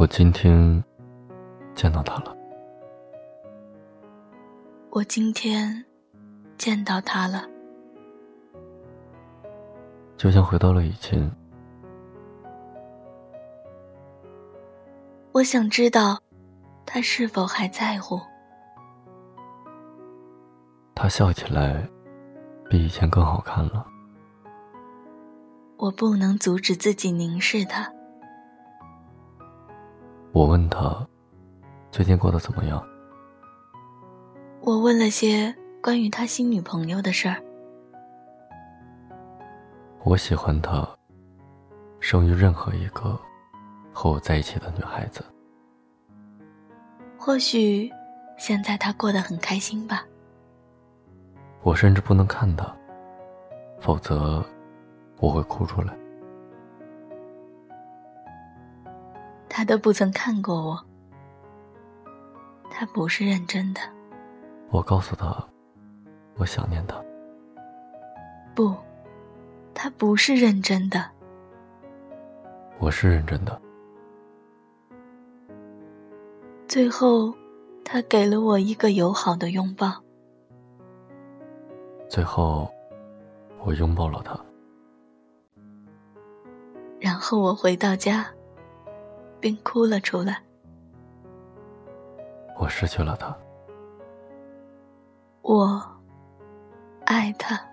我今天见到他了。我今天见到他了，就像回到了以前。我想知道，他是否还在乎？他笑起来，比以前更好看了。我不能阻止自己凝视他。我问他，最近过得怎么样？我问了些关于他新女朋友的事儿。我喜欢他，胜于任何一个和我在一起的女孩子。或许，现在他过得很开心吧。我甚至不能看他，否则我会哭出来。他都不曾看过我，他不是认真的。我告诉他，我想念他。不，他不是认真的。我是认真的。最后，他给了我一个友好的拥抱。最后，我拥抱了他。然后我回到家，并哭了出来。我失去了他。我爱他。